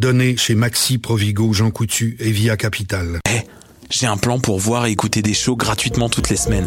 Donnée chez Maxi, Provigo, Jean Coutu et Via Capital. Eh, j'ai un plan pour voir et écouter des shows gratuitement toutes les semaines.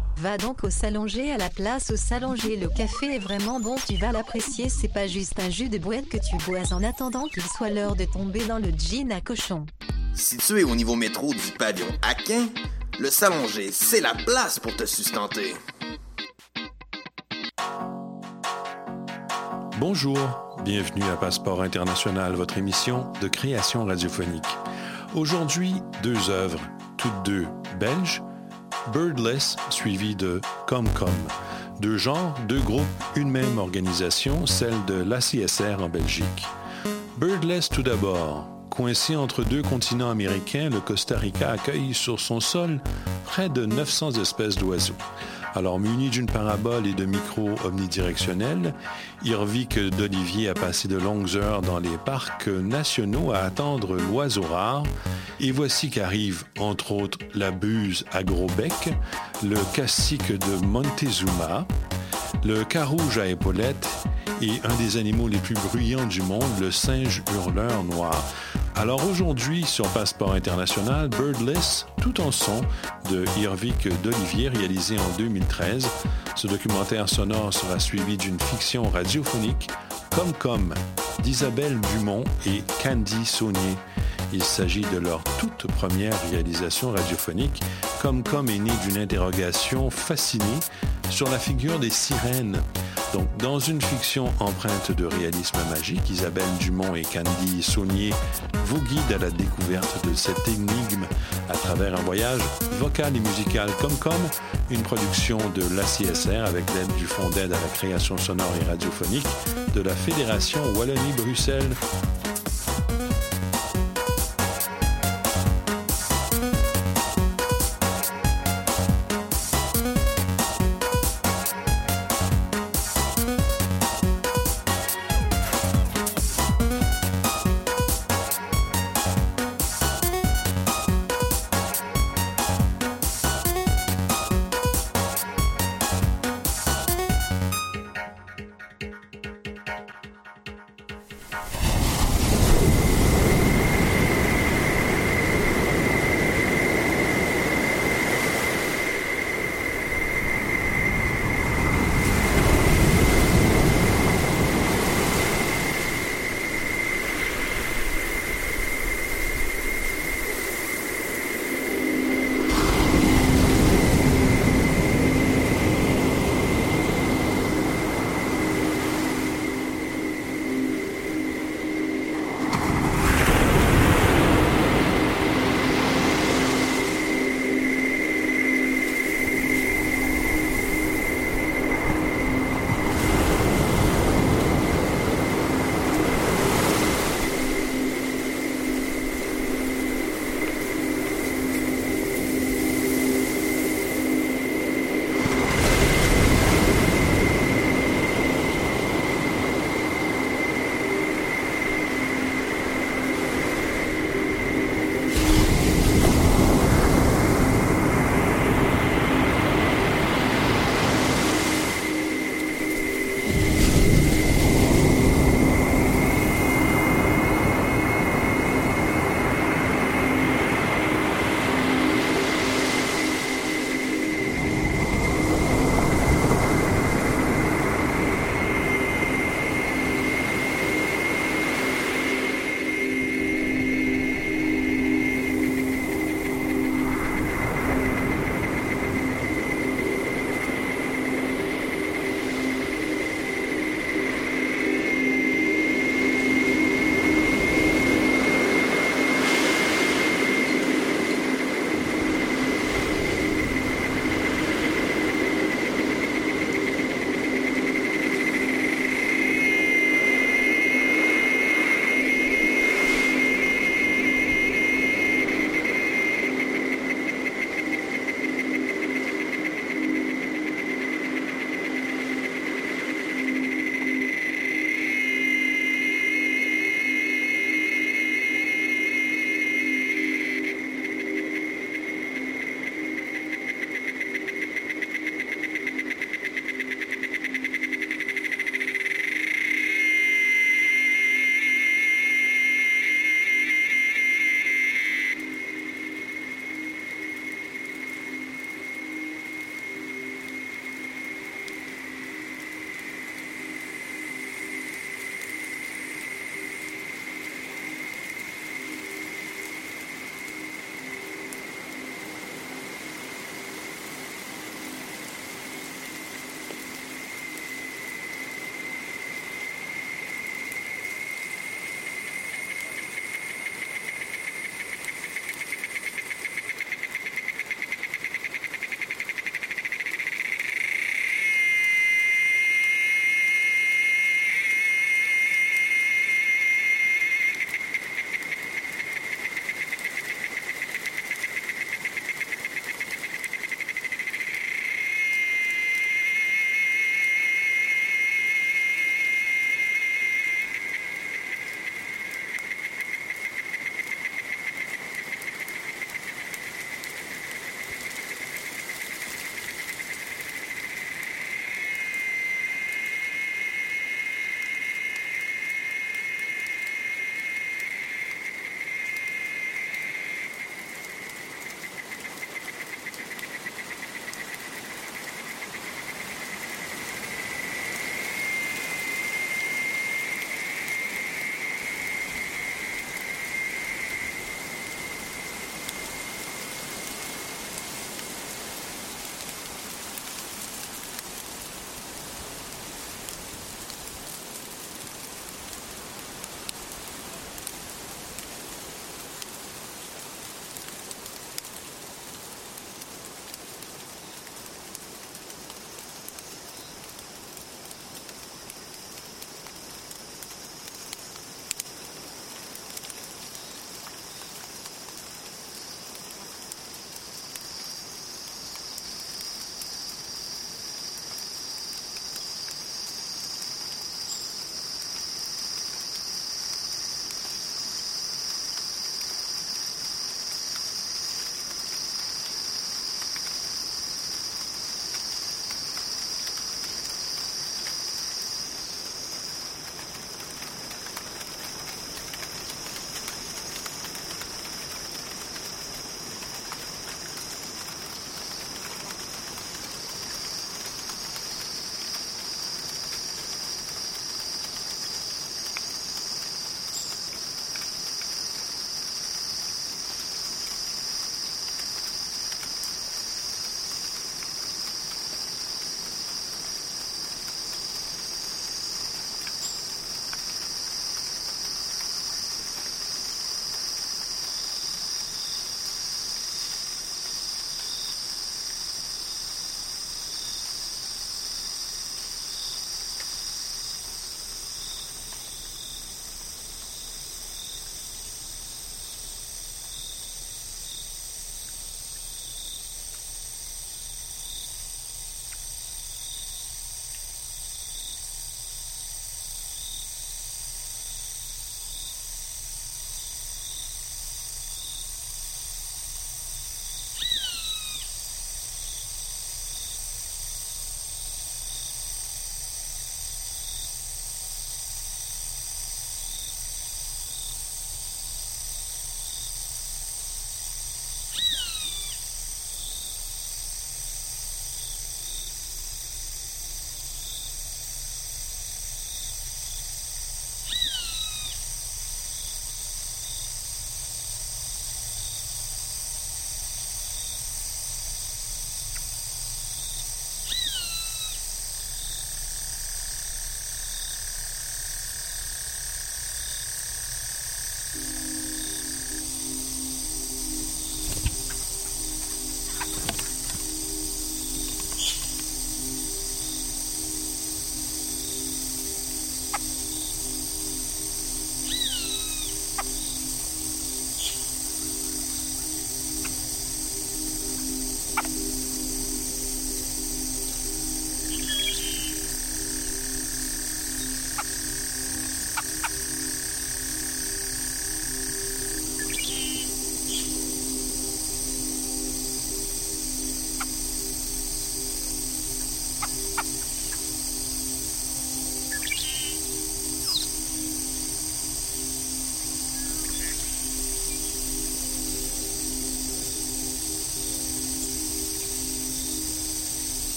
Va donc au Salonger à la place au Salonger. Le café est vraiment bon, tu vas l'apprécier. C'est pas juste un jus de boîte que tu bois en attendant qu'il soit l'heure de tomber dans le jean à cochon. Situé au niveau métro du pavillon Aquin, le Salonger, c'est la place pour te sustenter. Bonjour, bienvenue à Passeport International, votre émission de création radiophonique. Aujourd'hui, deux œuvres, toutes deux belges, Birdless suivi de Comcom. Deux genres, deux groupes, une même organisation, celle de l'ACSR en Belgique. Birdless tout d'abord. Coincé entre deux continents américains, le Costa Rica accueille sur son sol près de 900 espèces d'oiseaux. Alors, muni d'une parabole et de micros omnidirectionnels, Irvik d'Olivier a passé de longues heures dans les parcs nationaux à attendre l'oiseau rare. Et voici qu'arrive, entre autres, la buse à gros bec, le cacique de Montezuma, le carouge à épaulettes et un des animaux les plus bruyants du monde, le singe hurleur noir. Alors aujourd'hui, sur Passeport International, Birdless, tout en son, de Irvik d'Olivier, réalisé en 2013. Ce documentaire sonore sera suivi d'une fiction radiophonique, Comme Comme, d'Isabelle Dumont et Candy Saunier. Il s'agit de leur toute première réalisation radiophonique. Comme Comme est né d'une interrogation fascinée sur la figure des sirènes. Donc, dans une fiction empreinte de réalisme magique, Isabelle Dumont et Candy Saunier vous guident à la découverte de cette énigme à travers un voyage vocal et musical comme comme une production de l'ACSR avec l'aide du Fonds d'aide à la création sonore et radiophonique de la Fédération Wallonie-Bruxelles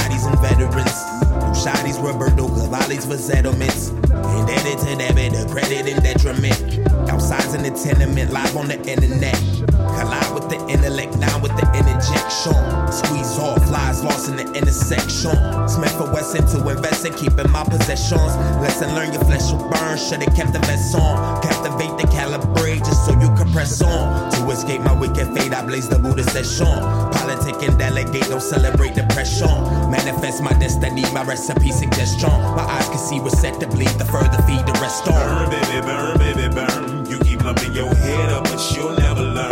shotties and veterans. Two shotties, Roberto Cavalli's for settlements. And to debit, bit credit and detriment. Outside's in the tenement, live on the internet. Collide with the intellect, now with the interjection. Squeeze off, lies lost in the intersection. Smith for Wesson to invest in keeping my possessions. Lesson learn, your flesh will burn. Should've kept the vest on. Captivate the calibrate just so you press on. To escape my wicked fate, I blaze the Buddha session. Politic and delegate, don't celebrate the. Manifest my destiny, my recipe suggestion. My eyes can see what's set to bleed, the further feed the rest on. Burn, baby, burn, baby, burn. You keep lumping your head up, but you'll never learn.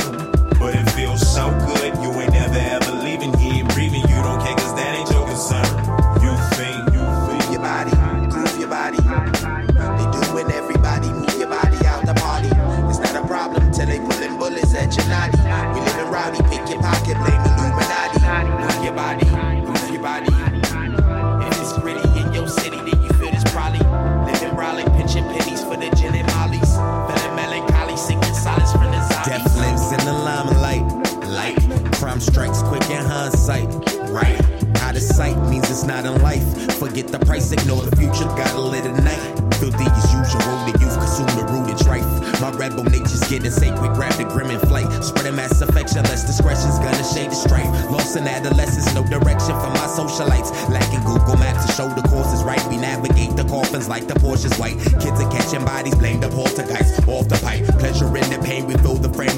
get the price, ignore the future, gotta live tonight. Filthy as usual, the youth consume the root and trife. My rebel nature's getting sacred, grab the grim and flight. Spreading mass affection, less discretion's gonna shade the strife. Lost in adolescence, no direction for my socialites. Lacking Google Maps to show the course is right. We navigate the coffins like the Porsche's white. Kids are catching bodies, blame the poltergeist. Off the pipe,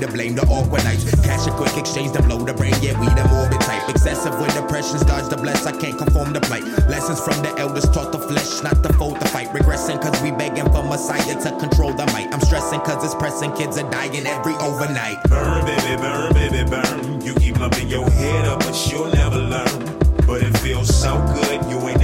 to blame the awkward nights. Cash a quick exchange to blow the brain, yeah, we the morbid type. Excessive with depressions, dodge the bless, I can't conform to plight. Lessons from the elders taught the flesh not to fold the fight. Regressing cause we begging for Messiah to control the might. I'm stressing cause it's pressing, kids are dying every overnight. Burn, baby, burn, baby, burn. You keep loving your head up, but you'll never learn. But it feels so good, you ain't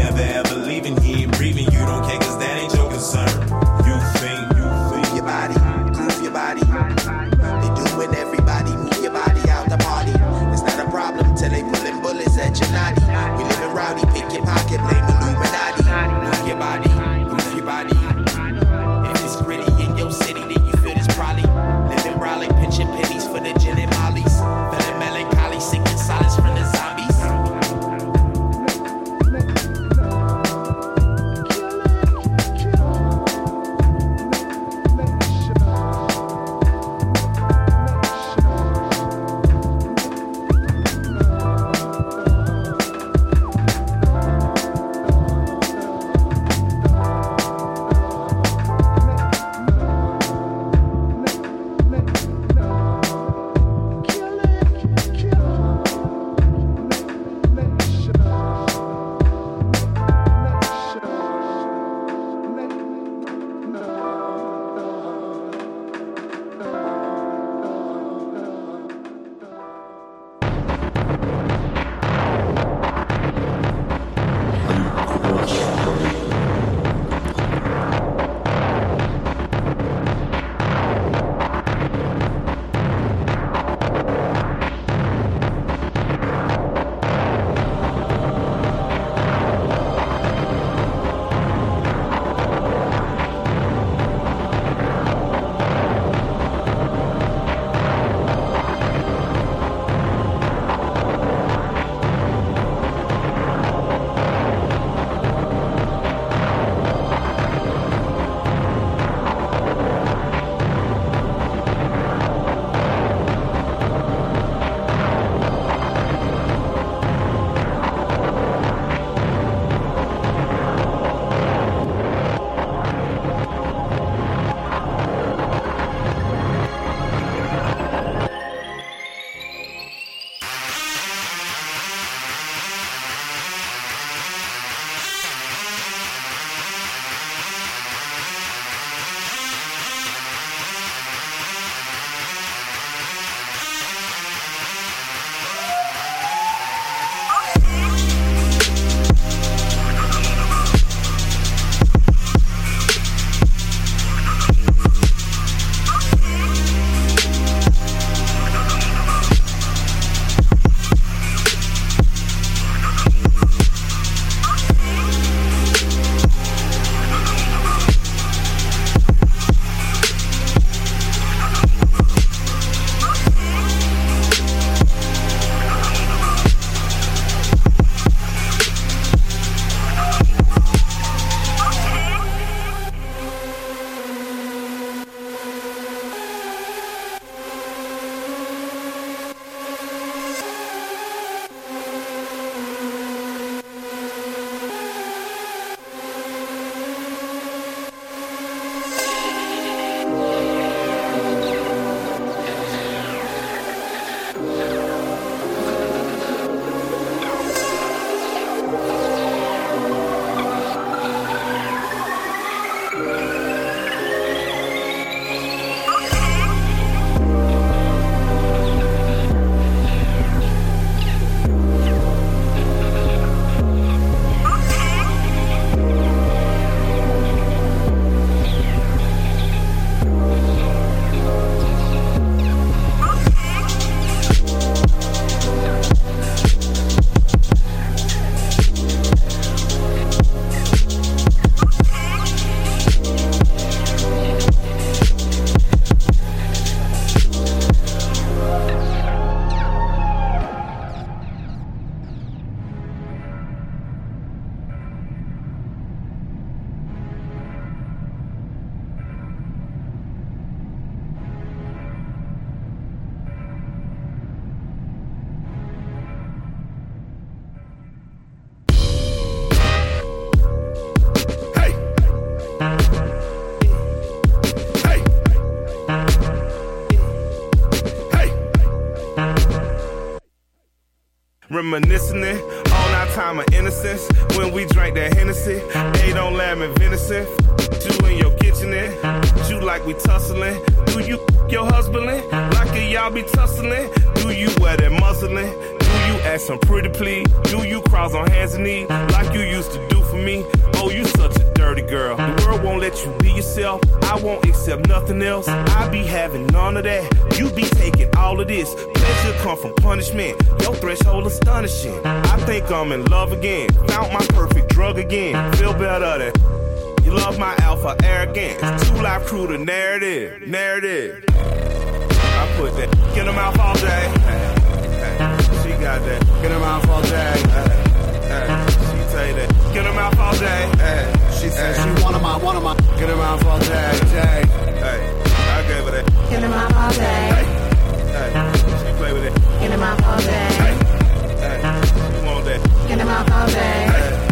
Get her mouth all day. day. Hey, I gave her that. Get her mouth all day. Hey, she play with it. Get her mouth all day. Hey, she want that. Get her mouth all day.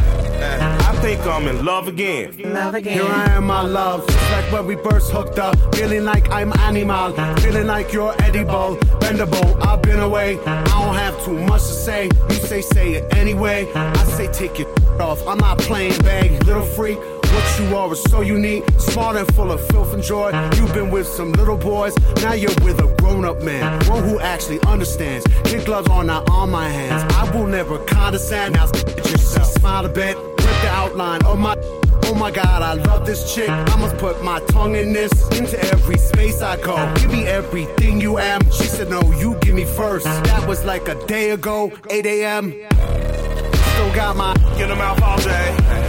I think I'm in love again. Love again. Here I am, my love. Just like when we first hooked up. Feeling like I'm animal. Feeling like you're edible, bendable. I've been away. I don't have too much to say. You say, say it anyway. I say, take your off. I'm not playing bag, little freak. What you are is so unique, smart and full of filth and joy. You've been with some little boys, now you're with a grown up man, one who actually understands. Kid gloves are not on my hands. I will never condescend. Now, yourself. Smile a bit, rip the outline of my. Oh my god, I love this chick. I must put my tongue in this. Into every space I go. Give me everything you am. She said, No, you give me first. That was like a day ago, 8 a.m. Still got my. Get her mouth all day.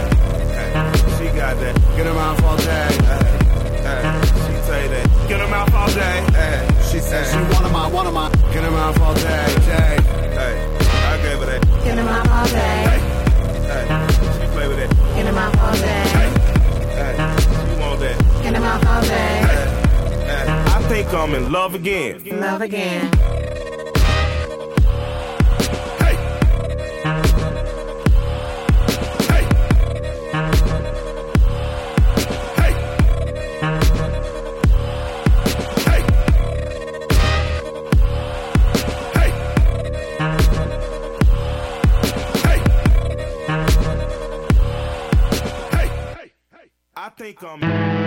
She got that. Get her mouth all day. She say that. Get her mouth all day. She said she one of my, one of my. Get her mouth all day. day. Hey, I gave her that. Get her mouth all day. Hey, she play with it. Get her mouth all day. Hey, she want that. Get her mouth all day. I think I'm in love again. Love again. Think I'm.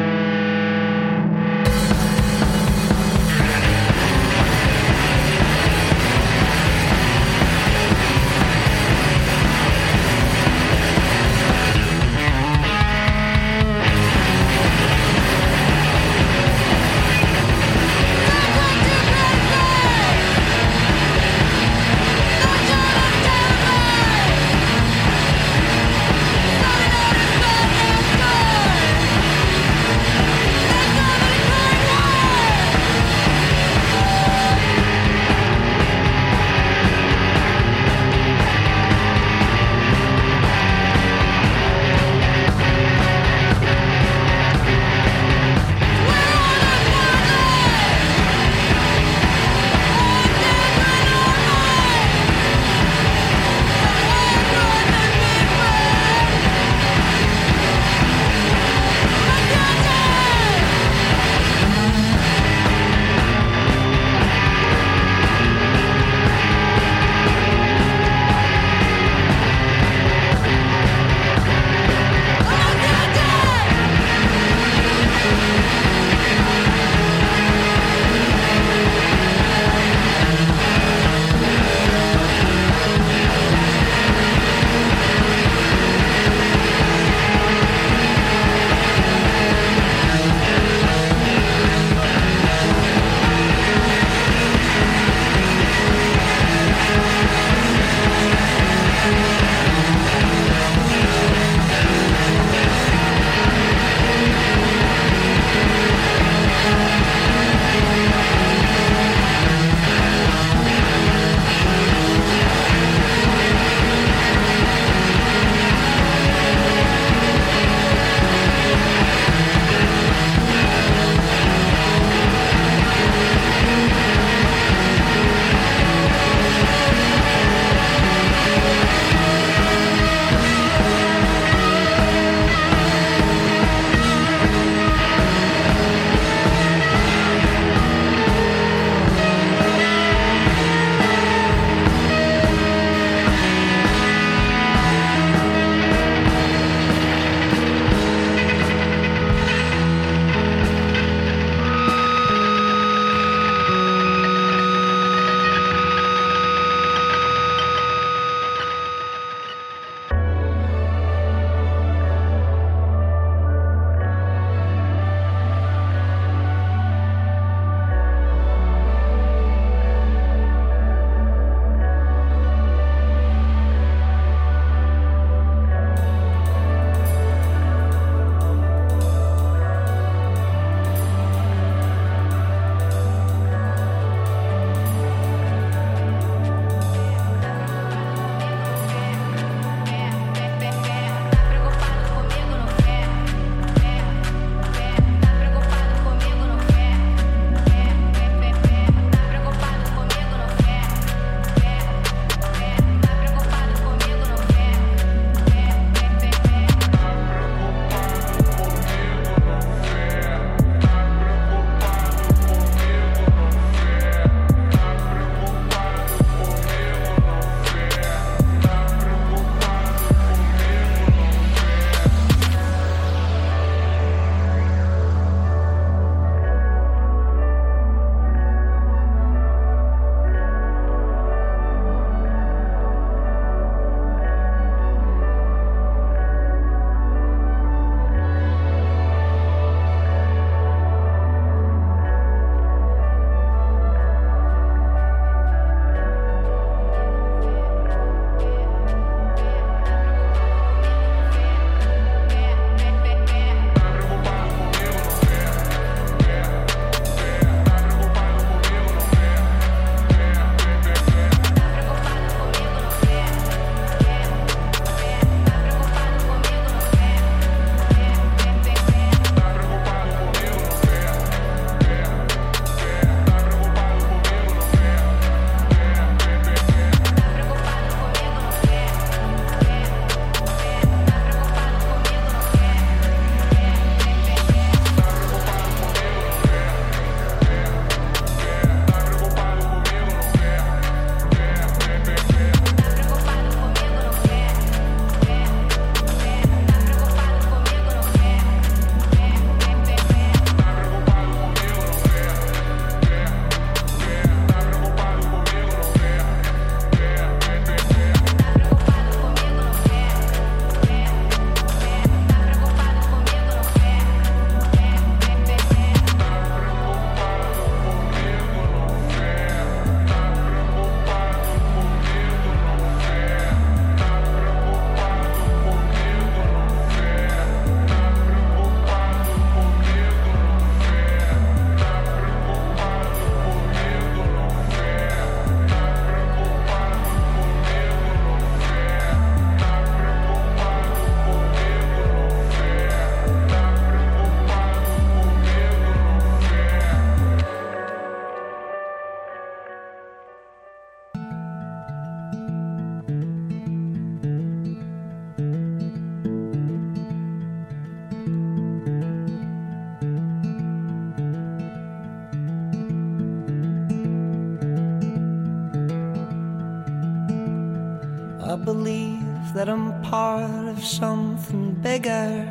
something bigger.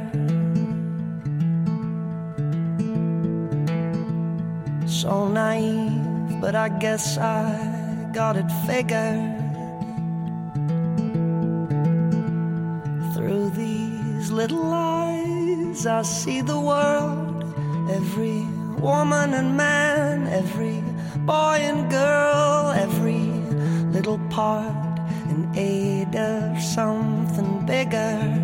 So naive, but I guess I got it figured. Through these little eyes, I see the world. Every woman and man, every boy and girl, every little part in aid of some bigger.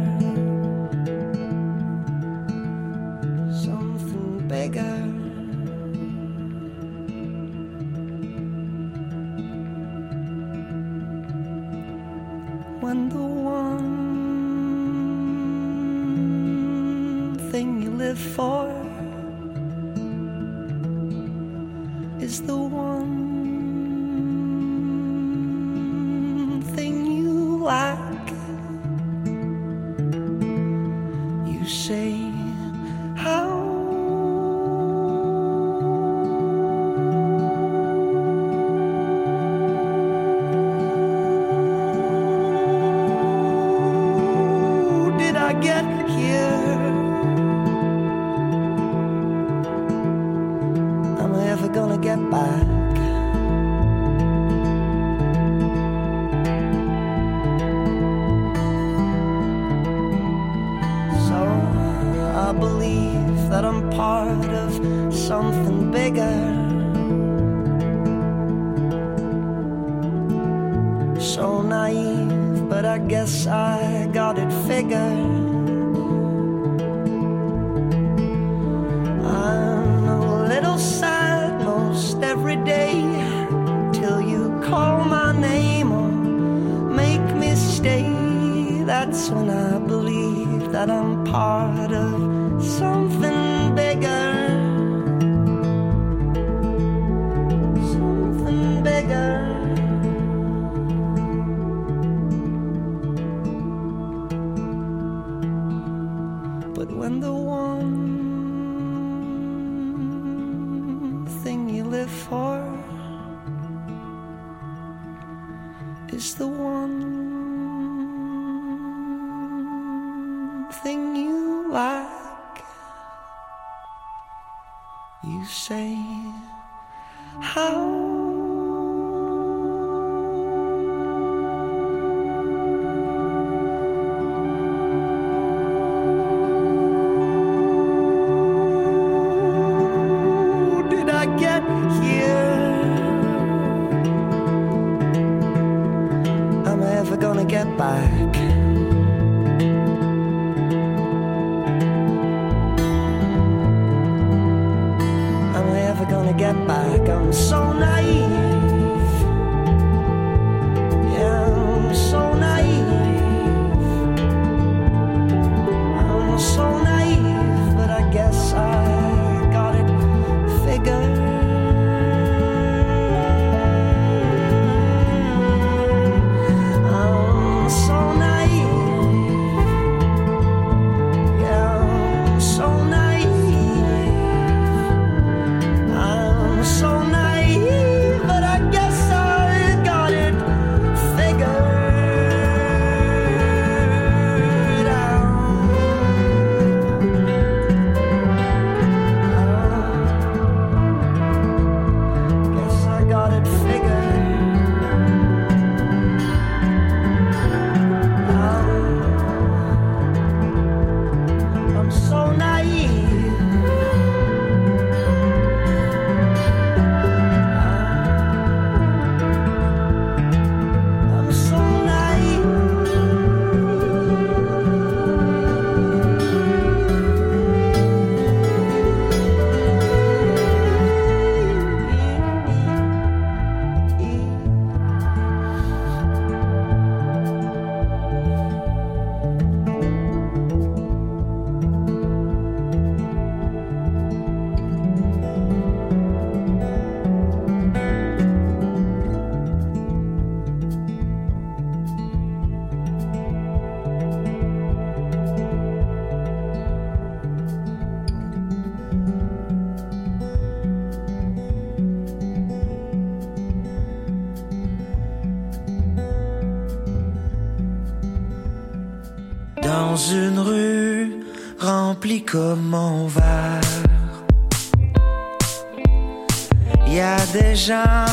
Des gens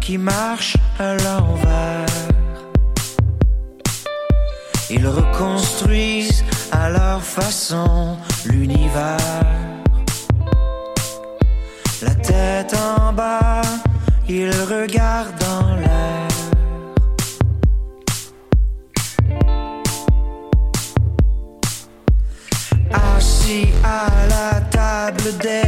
qui marchent à l'envers. Ils reconstruisent à leur façon l'univers. La tête en bas, ils regardent en l'air. Assis à la table des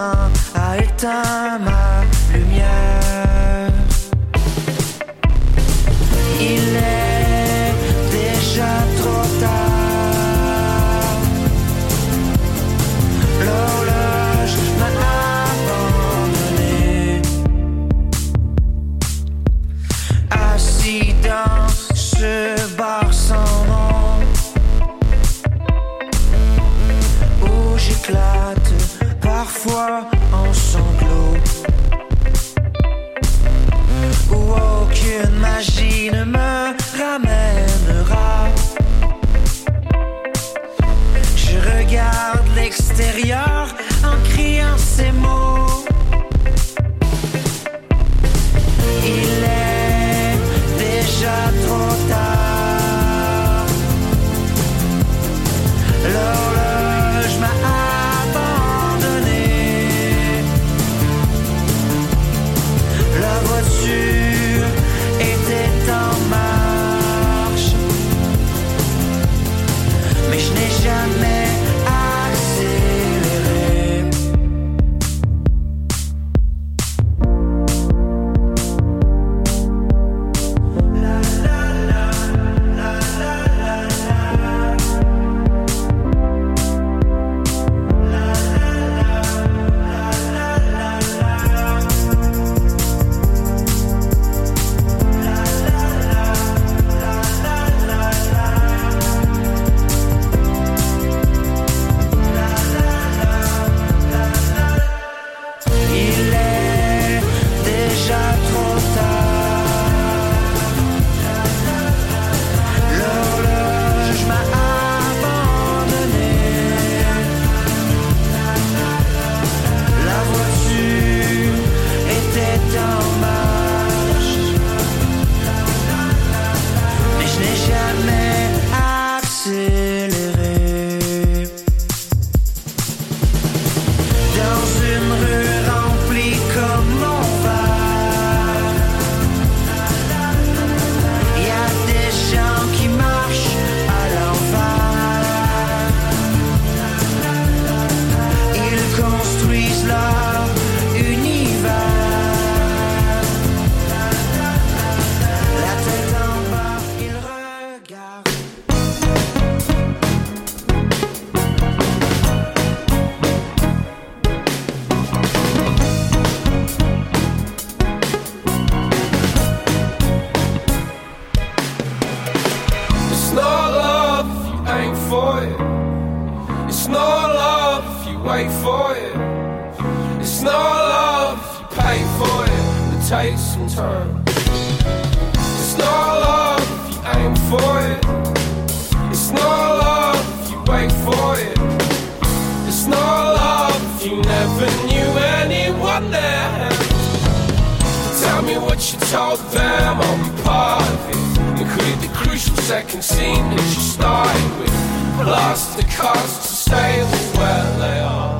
time, I time. For it. It's not love you pay for it. It takes some time. It's not love if you aim for it. It's not love if you wait for it. It's not love you never knew anyone there. Tell me what you told them, I'll be part of it. Include the crucial second scene that you started with. Plus the cost to stay where they are.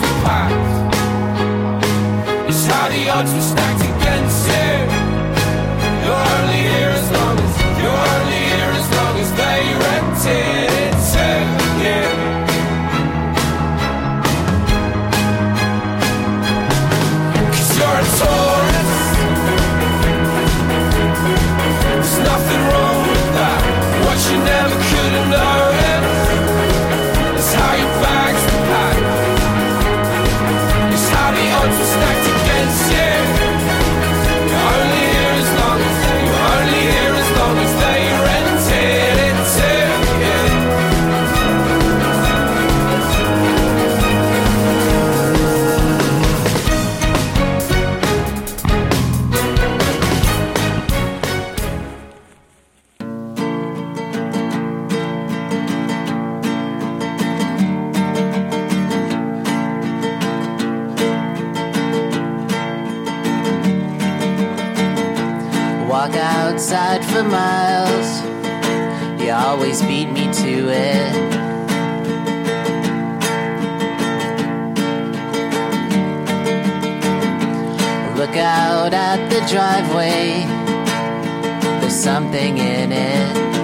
the odds were stacked against you. Miles. You always beat me to it. Look out at the driveway. There's something in it.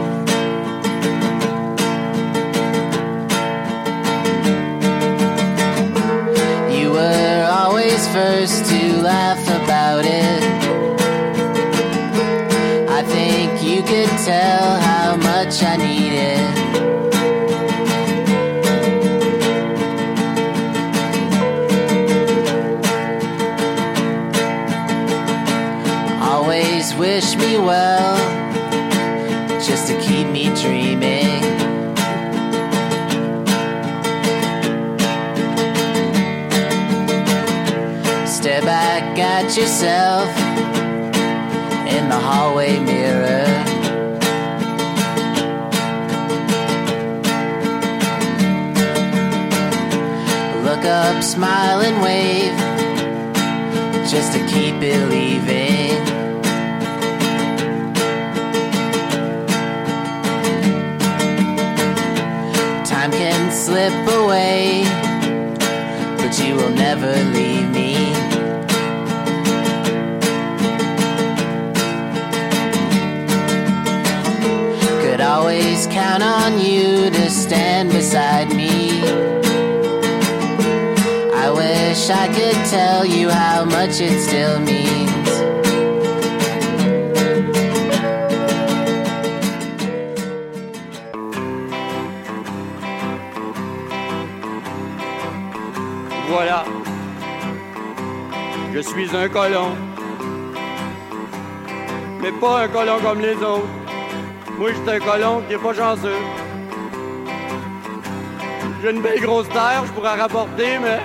Smile, and wave just to keep believing. Much it still means. Voilà. Je suis un colon. Mais pas un colon comme les autres. Moi, je suis un colon qui est pas chanceux. J'ai une belle grosse terre, je pourrais rapporter, mais